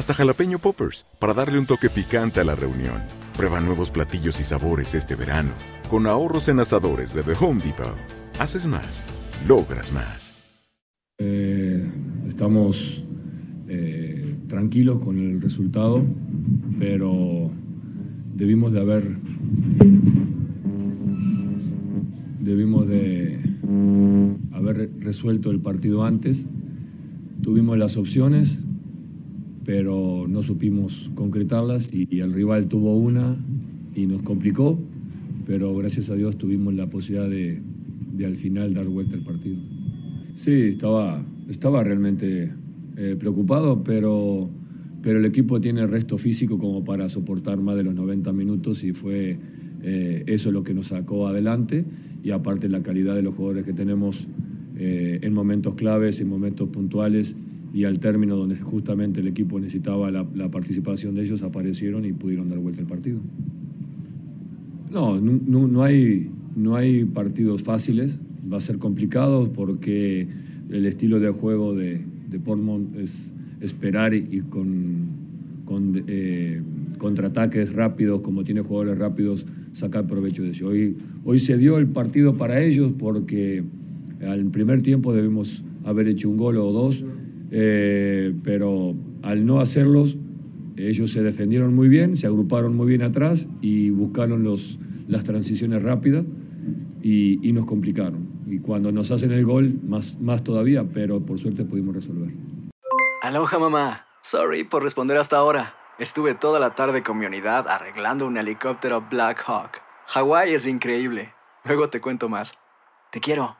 hasta jalapeño poppers, para darle un toque picante a la reunión. Prueba nuevos platillos y sabores este verano, con ahorros en asadores de The Home Depot. Haces más, logras más. Eh, estamos eh, tranquilos con el resultado, pero debimos de haber debimos de haber resuelto el partido antes. Tuvimos las opciones, pero no supimos concretarlas y, el rival tuvo una y nos complicó, pero gracias a Dios tuvimos la posibilidad de, de al final dar vuelta al partido. Sí, estaba, estaba realmente eh, preocupado, pero, pero el equipo tiene resto físico como para soportar más de los 90 minutos y fue eh, eso lo que nos sacó adelante y aparte la calidad de los jugadores que tenemos eh, en momentos claves, en momentos puntuales y al término donde justamente el equipo necesitaba la, la participación de ellos, aparecieron y pudieron dar vuelta al partido. No, no, no, hay, no hay partidos fáciles, va a ser complicado porque el estilo de juego de, de Portmont es esperar y, con, con eh, contraataques rápidos, como tiene jugadores rápidos, sacar provecho de eso. Hoy, hoy se dio el partido para ellos porque al primer tiempo debemos haber hecho un gol o dos, eh, pero al no hacerlos, ellos se defendieron muy bien, se agruparon muy bien atrás y buscaron los, las transiciones rápidas y, y, nos complicaron. Y cuando nos hacen el gol, más, más todavía, pero por suerte pudimos resolver. Aloha mamá, sorry por responder hasta ahora. Estuve toda la tarde con mi unidad arreglando un helicóptero Black Hawk. Hawái es increíble. Luego te cuento más. Te quiero.